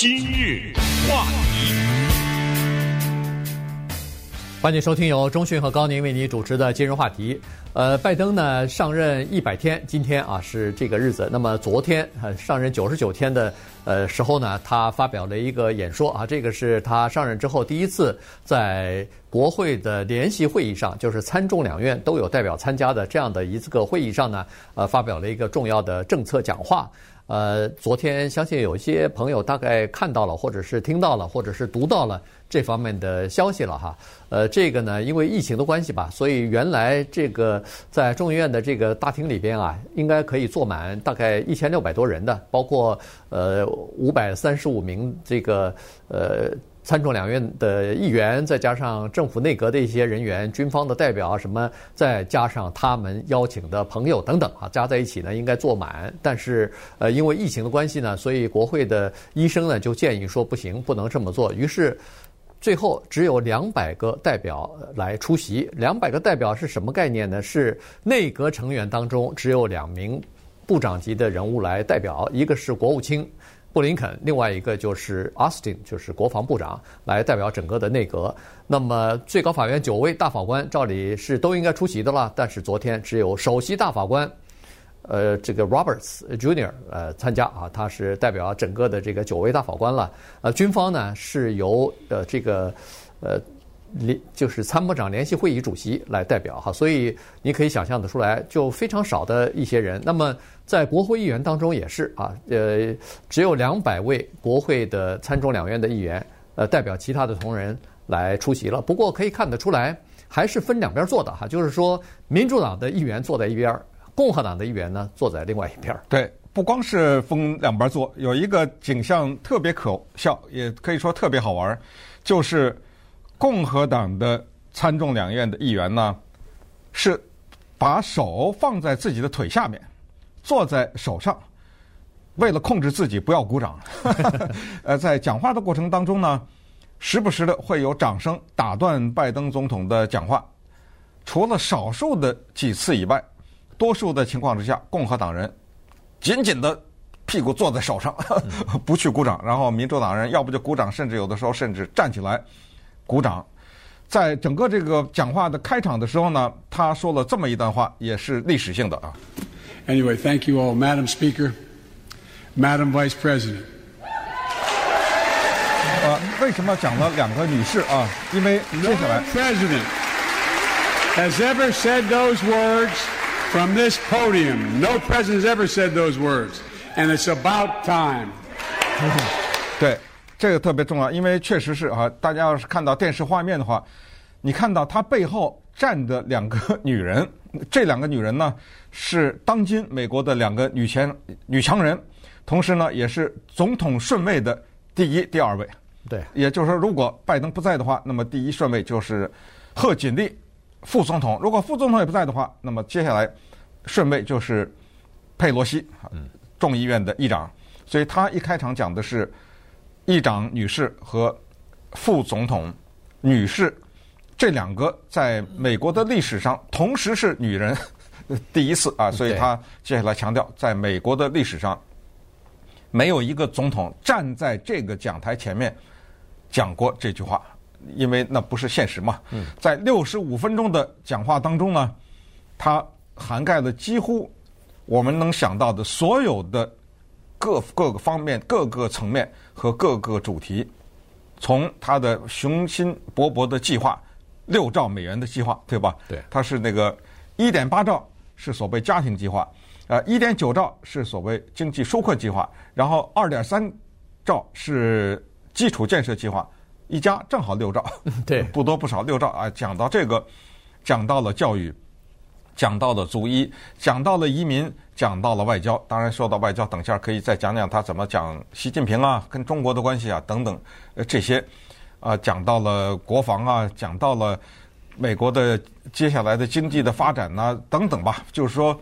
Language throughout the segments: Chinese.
今日话题，欢迎收听由中讯和高宁为你主持的今日话题。呃，拜登呢上任一百天，今天啊是这个日子。那么昨天呃上任九十九天的呃时候呢，他发表了一个演说啊，这个是他上任之后第一次在国会的联席会议上，就是参众两院都有代表参加的这样的一次个会议上呢，呃，发表了一个重要的政策讲话。呃，昨天相信有些朋友大概看到了，或者是听到了，或者是读到了这方面的消息了哈。呃，这个呢，因为疫情的关系吧，所以原来这个在众议院的这个大厅里边啊，应该可以坐满大概一千六百多人的，包括呃五百三十五名这个呃。参众两院的议员，再加上政府内阁的一些人员、军方的代表什么，再加上他们邀请的朋友等等啊，加在一起呢，应该坐满。但是，呃，因为疫情的关系呢，所以国会的医生呢就建议说不行，不能这么做。于是，最后只有两百个代表来出席。两百个代表是什么概念呢？是内阁成员当中只有两名部长级的人物来代表，一个是国务卿。布林肯，另外一个就是奥斯汀，就是国防部长，来代表整个的内阁。那么最高法院九位大法官，照理是都应该出席的了，但是昨天只有首席大法官，呃，这个 Roberts Jr. 呃参加啊，他是代表整个的这个九位大法官了。呃，军方呢是由呃这个呃。联就是参谋长联席会议主席来代表哈，所以你可以想象得出来，就非常少的一些人。那么在国会议员当中也是啊，呃，只有两百位国会的参众两院的议员，呃，代表其他的同仁来出席了。不过可以看得出来，还是分两边坐的哈，就是说民主党的议员坐在一边，共和党的议员呢坐在另外一边。对，不光是分两边坐，有一个景象特别可笑，也可以说特别好玩，就是。共和党的参众两院的议员呢，是把手放在自己的腿下面，坐在手上，为了控制自己不要鼓掌。呃，在讲话的过程当中呢，时不时的会有掌声打断拜登总统的讲话。除了少数的几次以外，多数的情况之下，共和党人紧紧的屁股坐在手上，不去鼓掌。然后民主党人要不就鼓掌，甚至有的时候甚至站起来。鼓掌，在整个这个讲话的开场的时候呢，他说了这么一段话，也是历史性的啊。Anyway, thank you all, Madam Speaker, Madam Vice President。呃，为什么讲了两个女士啊？因为接下来，No president has ever said those words from this podium. No president has ever said those words, and it's about time. 对。 这个特别重要，因为确实是啊，大家要是看到电视画面的话，你看到他背后站的两个女人，这两个女人呢是当今美国的两个女强女强人，同时呢也是总统顺位的第一、第二位。对，也就是说，如果拜登不在的话，那么第一顺位就是贺锦丽副总统；如果副总统也不在的话，那么接下来顺位就是佩洛西，众议院的议长。所以他一开场讲的是。议长女士和副总统女士这两个在美国的历史上同时是女人 第一次啊，所以他接下来强调，在美国的历史上没有一个总统站在这个讲台前面讲过这句话，因为那不是现实嘛。在六十五分钟的讲话当中呢，他涵盖了几乎我们能想到的所有的。各各个方面、各个层面和各个主题，从他的雄心勃勃的计划，六兆美元的计划，对吧？对，他是那个一点八兆是所谓家庭计划，呃，一点九兆是所谓经济纾困计划，然后二点三兆是基础建设计划，一加正好六兆，对，不多不少六兆啊。讲到这个，讲到了教育。讲到了族裔，讲到了移民，讲到了外交。当然，说到外交，等下可以再讲讲他怎么讲习近平啊，跟中国的关系啊，等等，呃，这些，啊，讲到了国防啊，讲到了美国的接下来的经济的发展呐，等等吧。就是说，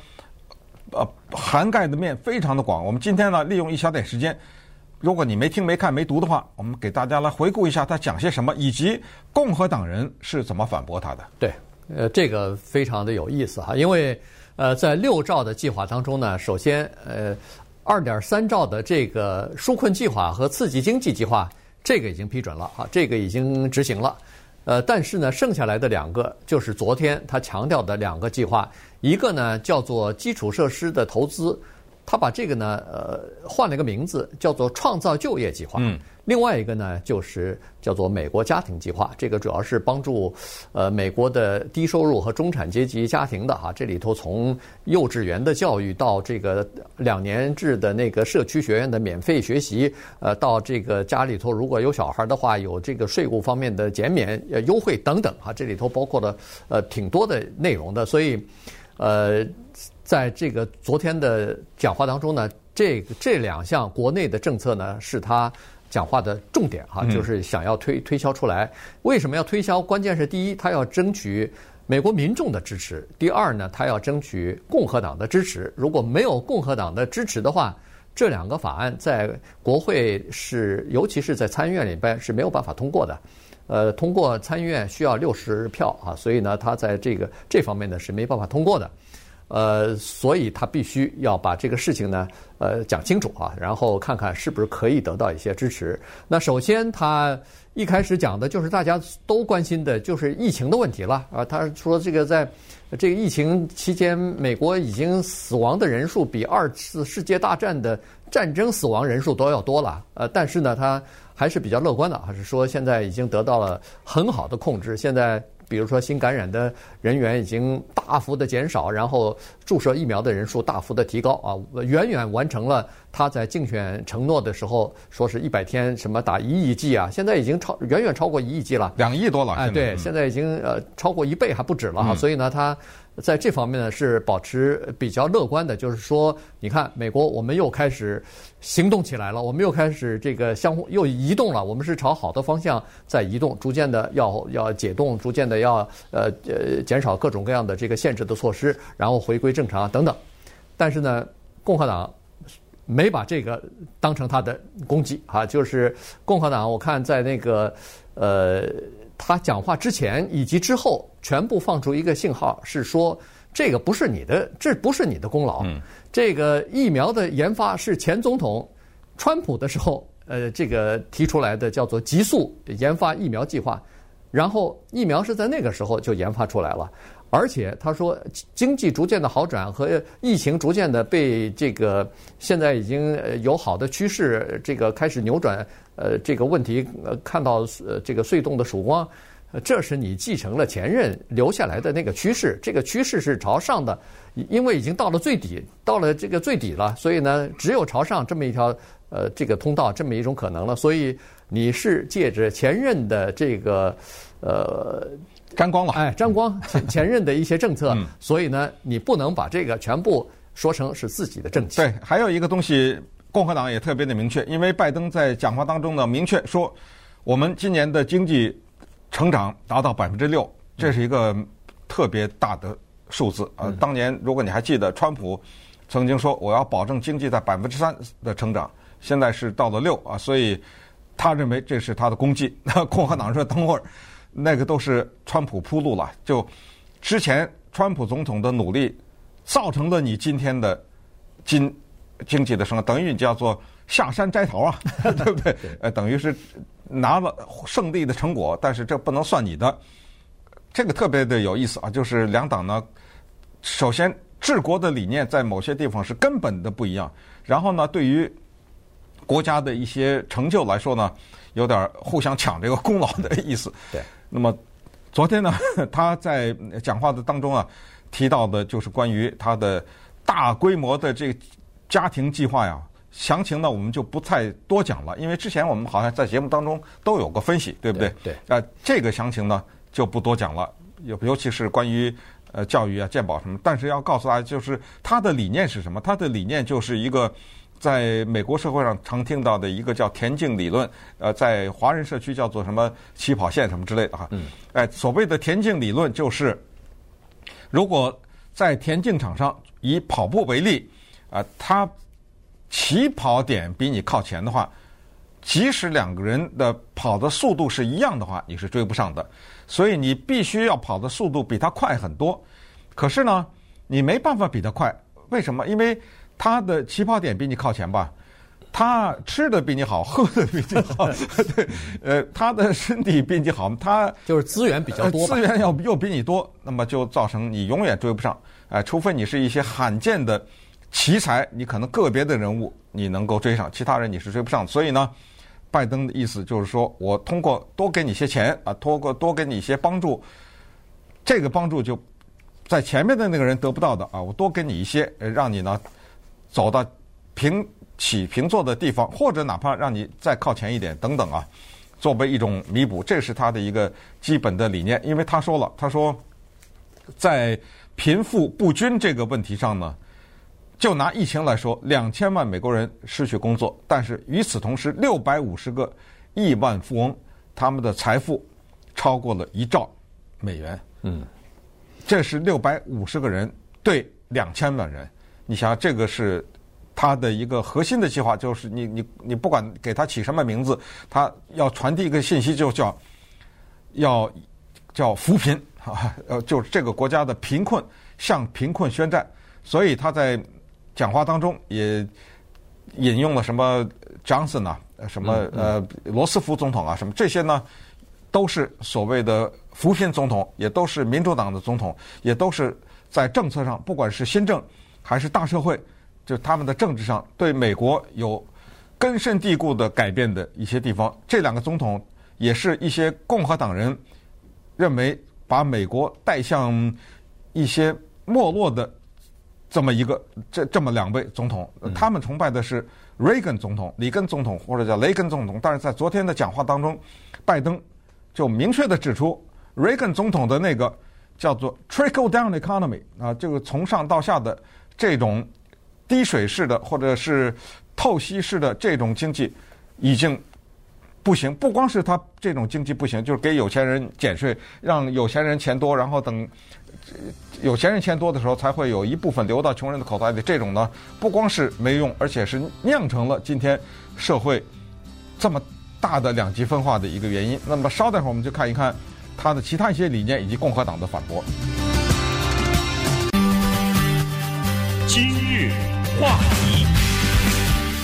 呃，涵盖的面非常的广。我们今天呢，利用一小点时间，如果你没听、没看、没读的话，我们给大家来回顾一下他讲些什么，以及共和党人是怎么反驳他的。对。呃，这个非常的有意思哈，因为呃，在六兆的计划当中呢，首先呃，二点三兆的这个纾困计划和刺激经济计划，这个已经批准了啊，这个已经执行了。呃，但是呢，剩下来的两个就是昨天他强调的两个计划，一个呢叫做基础设施的投资，他把这个呢呃换了一个名字，叫做创造就业计划。嗯。另外一个呢，就是叫做美国家庭计划，这个主要是帮助呃美国的低收入和中产阶级家庭的哈，这里头从幼稚园的教育到这个两年制的那个社区学院的免费学习，呃，到这个家里头如果有小孩的话，有这个税务方面的减免呃优惠等等哈，这里头包括了呃挺多的内容的，所以呃，在这个昨天的讲话当中呢，这个这两项国内的政策呢，是他。讲话的重点哈，就是想要推推销出来。为什么要推销？关键是第一，他要争取美国民众的支持；第二呢，他要争取共和党的支持。如果没有共和党的支持的话，这两个法案在国会是，尤其是在参议院里边是没有办法通过的。呃，通过参议院需要六十票啊，所以呢，他在这个这方面呢是没办法通过的。呃，所以他必须要把这个事情呢，呃，讲清楚啊，然后看看是不是可以得到一些支持。那首先，他一开始讲的就是大家都关心的，就是疫情的问题了啊。他说，这个在这个疫情期间，美国已经死亡的人数比二次世界大战的战争死亡人数都要多了。呃，但是呢，他还是比较乐观的，还是说现在已经得到了很好的控制。现在。比如说，新感染的人员已经大幅的减少，然后注射疫苗的人数大幅的提高啊，远远完成了他在竞选承诺的时候说是一百天什么打一亿剂啊，现在已经超远远超过一亿剂了，两亿多了。哎，对，现在已经呃超过一倍还不止了哈，所以呢，他。在这方面呢，是保持比较乐观的，就是说，你看，美国我们又开始行动起来了，我们又开始这个相互又移动了，我们是朝好的方向在移动，逐渐的要要解冻，逐渐的要呃呃减少各种各样的这个限制的措施，然后回归正常等等。但是呢，共和党没把这个当成他的攻击啊，就是共和党，我看在那个呃。他讲话之前以及之后，全部放出一个信号，是说这个不是你的，这不是你的功劳。嗯，这个疫苗的研发是前总统川普的时候，呃，这个提出来的，叫做急速研发疫苗计划。然后疫苗是在那个时候就研发出来了，而且他说经济逐渐的好转和疫情逐渐的被这个现在已经有好的趋势，这个开始扭转。呃，这个问题呃，看到呃这个隧洞的曙光，这是你继承了前任留下来的那个趋势，这个趋势是朝上的，因为已经到了最底，到了这个最底了，所以呢，只有朝上这么一条呃这个通道，这么一种可能了。所以你是借着前任的这个呃沾光了，哎，沾光 前前任的一些政策，所以呢，你不能把这个全部说成是自己的政绩。对，还有一个东西。共和党也特别的明确，因为拜登在讲话当中呢，明确说，我们今年的经济成长达到百分之六，这是一个特别大的数字啊。当年如果你还记得，川普曾经说我要保证经济在百分之三的成长，现在是到了六啊，所以他认为这是他的功绩。那共和党说等会儿那个都是川普铺路了，就之前川普总统的努力造成了你今天的经。经济的升，等于你叫做下山摘桃啊，对不对？呃，等于是拿了胜利的成果，但是这不能算你的。这个特别的有意思啊，就是两党呢，首先治国的理念在某些地方是根本的不一样，然后呢，对于国家的一些成就来说呢，有点互相抢这个功劳的意思。对。那么昨天呢，他在讲话的当中啊，提到的就是关于他的大规模的这个。家庭计划呀，详情呢我们就不再多讲了，因为之前我们好像在节目当中都有过分析，对不对？对。啊，这个详情呢就不多讲了，尤尤其是关于呃教育啊、鉴宝什么。但是要告诉大家，就是他的理念是什么？他的理念就是一个在美国社会上常听到的一个叫田径理论，呃，在华人社区叫做什么起跑线什么之类的哈。嗯。哎，所谓的田径理论就是，如果在田径场上以跑步为例。啊，他起跑点比你靠前的话，即使两个人的跑的速度是一样的话，你是追不上的。所以你必须要跑的速度比他快很多。可是呢，你没办法比他快，为什么？因为他的起跑点比你靠前吧，他吃的比你好，喝的比你好，对，呃，他的身体比你好，他就是资源比较多，资源要又比你多，那么就造成你永远追不上，哎、呃，除非你是一些罕见的奇才，你可能个别的人物你能够追上，其他人你是追不上。所以呢，拜登的意思就是说我通过多给你些钱啊，通过多给你一些帮助，这个帮助就在前面的那个人得不到的啊，我多给你一些，让你呢。走到平起平坐的地方，或者哪怕让你再靠前一点，等等啊，作为一种弥补，这是他的一个基本的理念。因为他说了，他说，在贫富不均这个问题上呢，就拿疫情来说，两千万美国人失去工作，但是与此同时，六百五十个亿万富翁，他们的财富超过了一兆美元。嗯，这是六百五十个人对两千万人。你想，这个是他的一个核心的计划，就是你你你不管给他起什么名字，他要传递一个信息，就叫要叫扶贫啊，呃，就是这个国家的贫困向贫困宣战。所以他在讲话当中也引用了什么 Johnson 啊，什么呃罗斯福总统啊，什么这些呢，都是所谓的扶贫总统，也都是民主党的总统，也都是在政策上，不管是新政。还是大社会，就他们的政治上对美国有根深蒂固的改变的一些地方。这两个总统也是一些共和党人认为把美国带向一些没落的这么一个这这么两位总统。他们崇拜的是 Reagan 总统、里根总统或者叫雷根总统。但是在昨天的讲话当中，拜登就明确的指出，Reagan 总统的那个叫做 Trickle Down Economy 啊，这个从上到下的。这种滴水式的或者是透析式的这种经济已经不行，不光是他这种经济不行，就是给有钱人减税，让有钱人钱多，然后等有钱人钱多的时候，才会有一部分流到穷人的口袋里。这种呢，不光是没用，而且是酿成了今天社会这么大的两极分化的一个原因。那么稍等会儿，我们就看一看他的其他一些理念以及共和党的反驳。今日话题，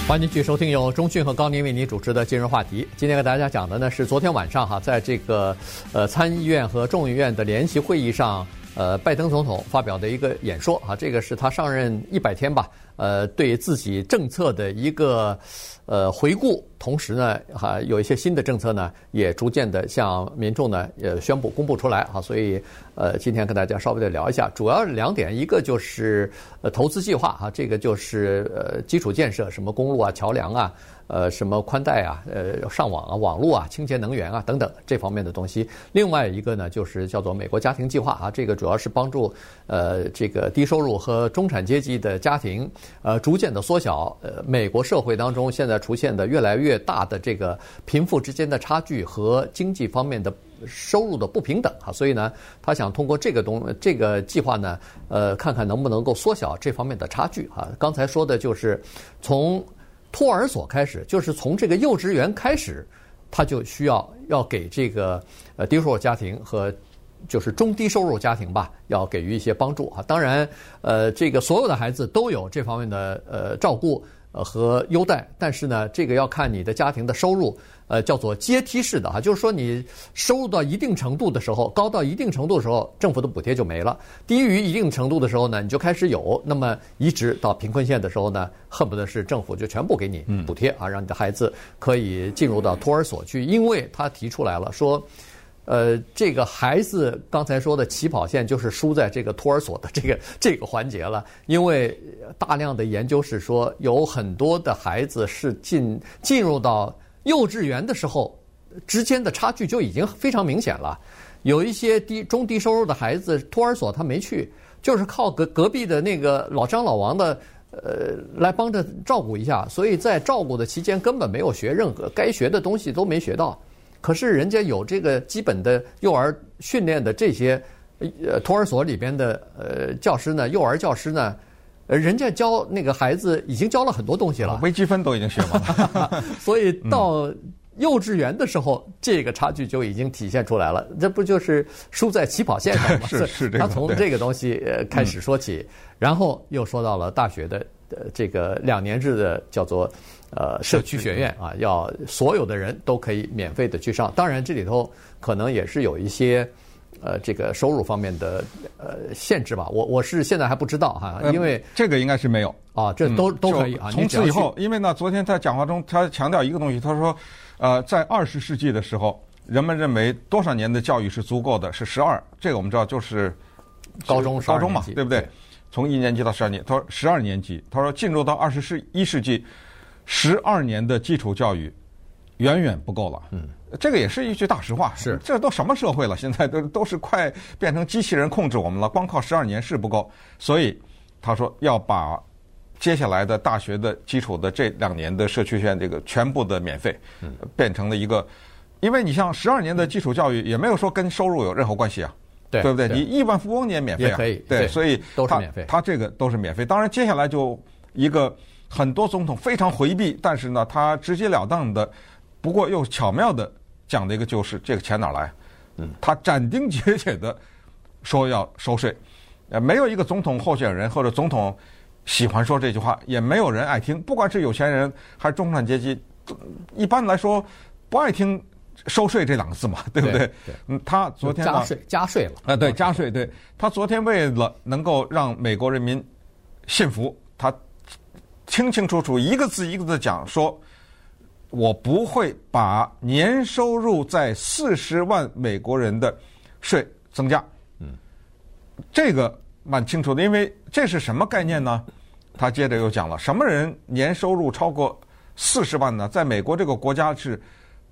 欢迎继续收听由中讯和高宁为您主持的今日话题。今天给大家讲的呢是昨天晚上哈，在这个呃参议院和众议院的联席会议上，呃拜登总统发表的一个演说啊，这个是他上任一百天吧，呃对自己政策的一个呃回顾。同时呢，还有一些新的政策呢，也逐渐的向民众呢，也宣布公布出来啊，所以呃，今天跟大家稍微的聊一下，主要两点，一个就是呃投资计划啊，这个就是呃基础建设，什么公路啊、桥梁啊，呃什么宽带啊、呃上网啊、网络啊、清洁能源啊等等这方面的东西。另外一个呢，就是叫做美国家庭计划啊，这个主要是帮助呃这个低收入和中产阶级的家庭，呃逐渐的缩小呃美国社会当中现在出现的越来越大的这个贫富之间的差距和经济方面的收入的不平等啊，所以呢，他想通过这个东这个计划呢，呃，看看能不能够缩小这方面的差距哈。刚才说的就是从托儿所开始，就是从这个幼稚园开始，他就需要要给这个呃低收入家庭和就是中低收入家庭吧，要给予一些帮助哈。当然，呃，这个所有的孩子都有这方面的呃照顾。呃，和优待，但是呢，这个要看你的家庭的收入，呃，叫做阶梯式的哈，就是说你收入到一定程度的时候，高到一定程度的时候，政府的补贴就没了；低于一定程度的时候呢，你就开始有。那么一直到贫困线的时候呢，恨不得是政府就全部给你补贴啊，让你的孩子可以进入到托儿所去，因为他提出来了说。呃，这个孩子刚才说的起跑线就是输在这个托儿所的这个这个环节了，因为大量的研究是说，有很多的孩子是进进入到幼稚园的时候，之间的差距就已经非常明显了。有一些低中低收入的孩子，托儿所他没去，就是靠隔隔壁的那个老张老王的呃来帮着照顾一下，所以在照顾的期间根本没有学任何该学的东西都没学到。可是人家有这个基本的幼儿训练的这些，呃，托儿所里边的呃教师呢，幼儿教师呢，呃，人家教那个孩子已经教了很多东西了，微积分都已经学完了，所以到幼稚园的时候，这个差距就已经体现出来了。这不就是输在起跑线上吗？是是这个。他从这个东西呃开始说起，然后又说到了大学的呃这个两年制的叫做呃社区学院啊，要所有的人都可以免费的去上。当然这里头可能也是有一些呃这个收入方面的呃限制吧。我我是现在还不知道哈，因为、呃、这个应该是没有啊，这都、嗯、都可以啊。从此以后，因为呢，昨天在讲话中他强调一个东西，他说呃，在二十世纪的时候。人们认为多少年的教育是足够的？是十二，这个我们知道就是高中高中嘛，对不对？从一年级到十二年，他说十二年级，他说进入到二十世一世纪，十二年的基础教育远远不够了。嗯，这个也是一句大实话。是，这都什么社会了？现在都都是快变成机器人控制我们了，光靠十二年是不够。所以他说要把接下来的大学的基础的这两年的社区学院这个全部的免费，嗯，变成了一个。因为你像十二年的基础教育，也没有说跟收入有任何关系啊，对，对不对？你亿万富翁你也免费啊，可以，对，所以都是免费。他这个都是免费。当然，接下来就一个很多总统非常回避，但是呢，他直截了当的，不过又巧妙的讲的一个就是这个钱哪来？嗯，他斩钉截铁的说要收税，呃，没有一个总统候选人或者总统喜欢说这句话，也没有人爱听，不管是有钱人还是中产阶级，一般来说不爱听。收税这两个字嘛，对不对？嗯，他昨天加税加税了啊，对，加税。对，他昨天为了能够让美国人民信服，他清清楚楚一个字一个字讲说，我不会把年收入在四十万美国人的税增加。嗯，这个蛮清楚的，因为这是什么概念呢？他接着又讲了，什么人年收入超过四十万呢？在美国这个国家是。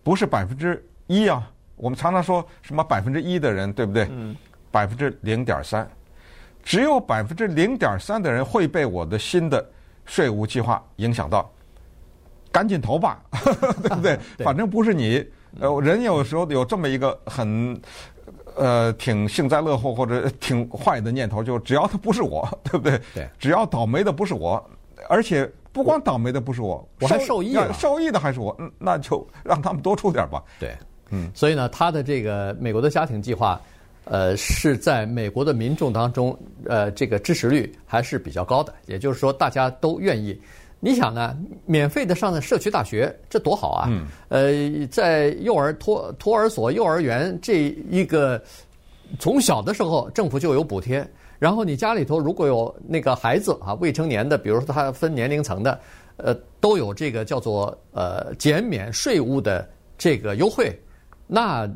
不是百分之一啊！我们常常说什么百分之一的人，对不对？嗯。百分之零点三，只有百分之零点三的人会被我的新的税务计划影响到。赶紧投吧，对不 对？反正不是你。呃，人有时候有这么一个很呃挺幸灾乐祸或者 挺坏的念头，就只要他不是我，对不对？对。只要倒霉的不是我，而且。不光倒霉的不是我，我还受益了。受益的还是我，嗯，那就让他们多出点吧。对，嗯，所以呢，他的这个美国的家庭计划，呃，是在美国的民众当中，呃，这个支持率还是比较高的。也就是说，大家都愿意。你想呢，免费的上的社区大学，这多好啊！嗯，呃，在幼儿托托儿所、幼儿园这一个从小的时候，政府就有补贴。然后你家里头如果有那个孩子啊，未成年的，比如说他分年龄层的，呃，都有这个叫做呃减免税务的这个优惠，那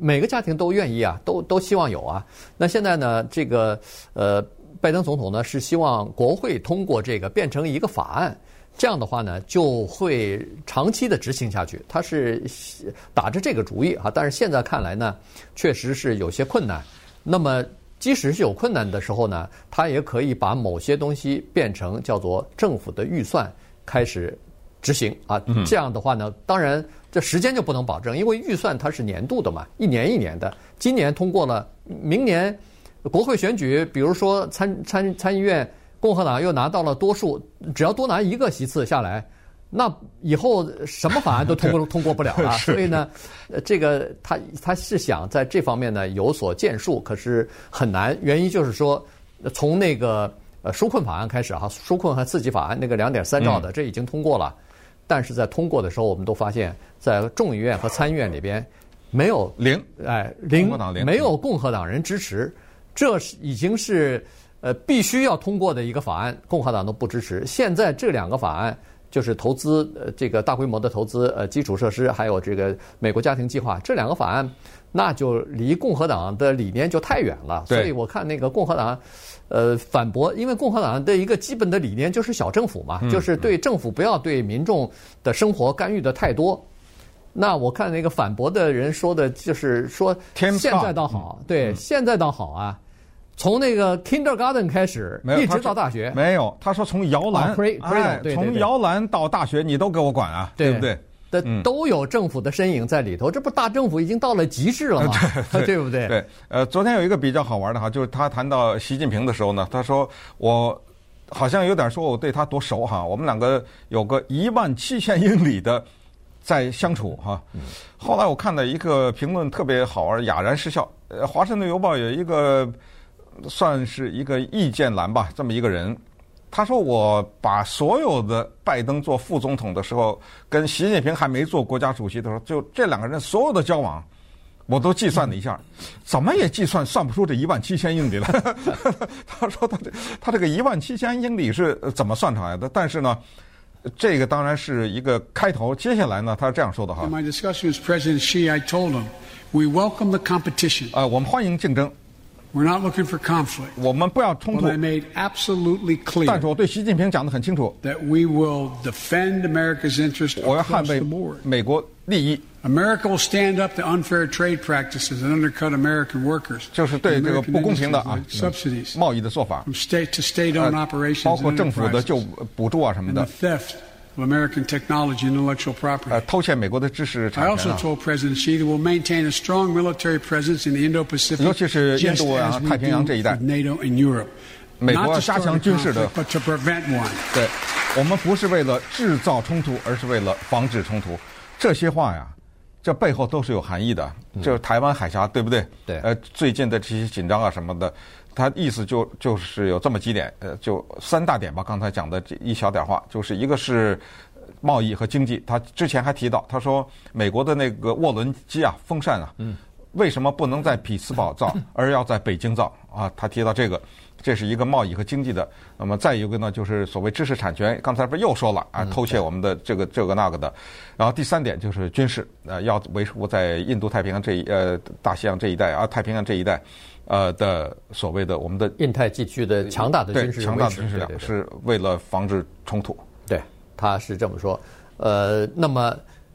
每个家庭都愿意啊，都都希望有啊。那现在呢，这个呃，拜登总统呢是希望国会通过这个变成一个法案，这样的话呢就会长期的执行下去。他是打着这个主意啊，但是现在看来呢，确实是有些困难。那么。即使是有困难的时候呢，他也可以把某些东西变成叫做政府的预算开始执行啊。这样的话呢，当然这时间就不能保证，因为预算它是年度的嘛，一年一年的。今年通过了，明年国会选举，比如说参参参议院共和党又拿到了多数，只要多拿一个席次下来。那以后什么法案都通过 通过不了了，所以呢，呃，这个他他是想在这方面呢有所建树，可是很难。原因就是说，从那个呃纾困法案开始哈，纾困和刺激法案那个两点三兆的，这已经通过了，但是在通过的时候，我们都发现，在众议院和参议院里边没有零，哎零，没有共和党人支持，这是已经是呃必须要通过的一个法案，共和党都不支持。现在这两个法案。就是投资呃，这个大规模的投资呃，基础设施，还有这个美国家庭计划这两个法案，那就离共和党的理念就太远了。所以我看那个共和党，呃，反驳，因为共和党的一个基本的理念就是小政府嘛，就是对政府不要对民众的生活干预的太多。那我看那个反驳的人说的就是说，现在倒好，对，现在倒好啊。从那个 kindergarten 开始，一直到大学，没有。他说从摇篮，哎，从摇篮到大学，你都给我管啊，对不对？的都有政府的身影在里头，这不大政府已经到了极致了吗？对不对？对。呃，昨天有一个比较好玩的哈，就是他谈到习近平的时候呢，他说我好像有点说我对他多熟哈，我们两个有个一万七千英里的在相处哈。后来我看到一个评论特别好玩，哑然失笑。呃，《华盛顿邮报》有一个。算是一个意见栏吧，这么一个人，他说我把所有的拜登做副总统的时候，跟习近平还没做国家主席的时候，就这两个人所有的交往，我都计算了一下，怎么也计算算不出这一万七千英里来。他说他这他这个一万七千英里是怎么算出来的？但是呢，这个当然是一个开头。接下来呢，他是这样说的哈。In my discussion with President Xi, I told him we welcome the competition. 呃，我们欢迎竞争。We're not looking for conflict. 我们不要冲突 But I。made absolutely 但是 clear 我对习近平讲得很清楚， that we will defend America's interest 我要捍 across the 卫 board. 美国利益， America will stand up to unfair trade practices and undercut American workers. 就是对 and 这个 American 不公平的 industries 啊 and subsidies 贸易的做法， from state to 呃 state-owned operations 包括 and 政府的 enterprises 就补助啊什么 and the 的， theft Of American technology and intellectual property. 呃，偷窃美国的知识 I also 权啊。told President Xi that we'll maintain a strong military presence in the Indo-Pacific, 尤其是印 just 度啊，as we 太平洋这一带。do with NATO and Europe. 美国要加强军事的 conflict, but to prevent one. 对，我们不是为了制造冲突，而是为了防止冲突。这些话呀，这背后都是有含义的。就是台湾海峡，对不对？对呃，最近的这些紧张啊什么的，他意思就就是有这么几点，呃，就三大点吧。刚才讲的这一小点话，就是一个是贸易和经济。他之前还提到，他说美国的那个涡轮机啊，风扇啊，嗯，为什么不能在匹兹堡造，而要在北京造啊？他提到这个。这是一个贸易和经济的，那么再一个呢，就是所谓知识产权。刚才不是又说了啊，偷窃我们的这个这个那个的。然后第三点就是军事，呃，要维护在印度太平洋这一呃大西洋这一带啊，太平洋这一带，呃的所谓的我们的印太地区的强大的军事强大的军事力量是为了防止冲突。对，他是这么说。呃，那么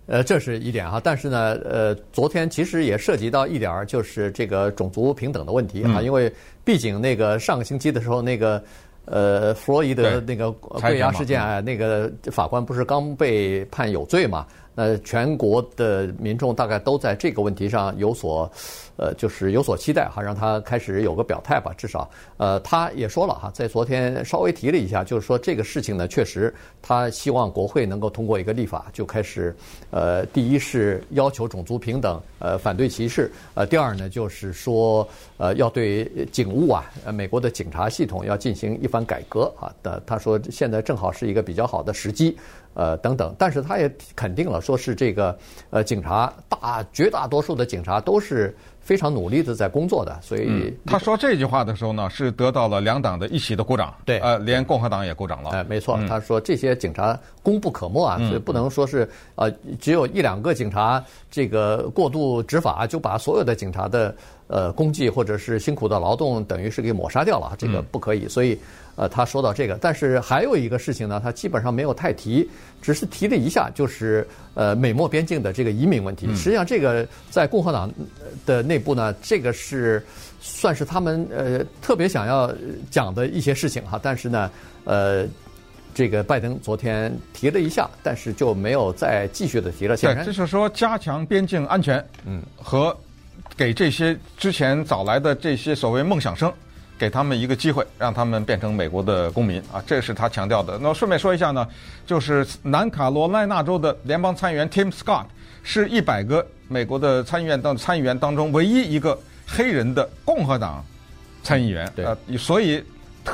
呃，这是一点哈。但是呢，呃，昨天其实也涉及到一点儿，就是这个种族平等的问题啊。因为毕竟那个上个星期的时候，那个呃弗洛伊德那个跪压事件啊，那个法官不是刚被判有罪嘛？那全国的民众大概都在这个问题上有所，呃，就是有所期待哈，让他开始有个表态吧。至少，呃，他也说了哈，在昨天稍微提了一下，就是说这个事情呢，确实他希望国会能够通过一个立法，就开始，呃，第一是要求种族平等，呃，反对歧视，呃，第二呢就是说，呃，要对警务啊，呃，美国的警察系统要进行一番改革啊。的，他说现在正好是一个比较好的时机。呃，等等，但是他也肯定了，说是这个呃，警察大绝大多数的警察都是非常努力的在工作的，所以、嗯、他说这句话的时候呢，是得到了两党的一起的鼓掌，对，呃，连共和党也鼓掌了。哎、呃，没错，他说这些警察功不可没啊，嗯、所以不能说是呃，只有一两个警察这个过度执法就把所有的警察的呃功绩或者是辛苦的劳动等于是给抹杀掉了，这个不可以，嗯、所以。呃，他说到这个，但是还有一个事情呢，他基本上没有太提，只是提了一下，就是呃美墨边境的这个移民问题。实际上，这个在共和党的内部呢，这个是算是他们呃特别想要讲的一些事情哈。但是呢，呃，这个拜登昨天提了一下，但是就没有再继续的提了。对，就是说加强边境安全，嗯，和给这些之前早来的这些所谓梦想生。给他们一个机会，让他们变成美国的公民啊，这是他强调的。那顺便说一下呢，就是南卡罗来纳州的联邦参议员 Tim Scott 是一百个美国的参议院当参议员当中唯一一个黑人的共和党参议员。对，呃，所以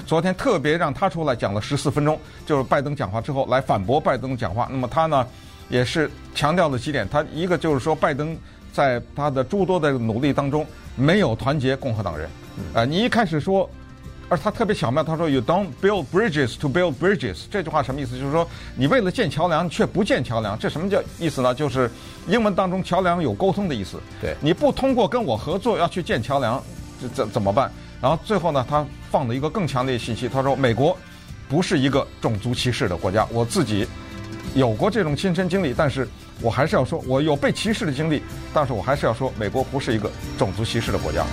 昨天特别让他出来讲了十四分钟，就是拜登讲话之后来反驳拜登讲话。那么他呢也是强调了几点，他一个就是说拜登在他的诸多的努力当中没有团结共和党人。呃，你一开始说，而他特别巧妙，他说 “You don't build bridges to build bridges”，这句话什么意思？就是说你为了建桥梁却不建桥梁，这什么叫意思呢？就是英文当中桥梁有沟通的意思。对，你不通过跟我合作要去建桥梁，这怎怎么办？然后最后呢，他放了一个更强烈的信息，他说美国不是一个种族歧视的国家，我自己有过这种亲身经历，但是我还是要说，我有被歧视的经历，但是我还是要说，美国不是一个种族歧视的国家。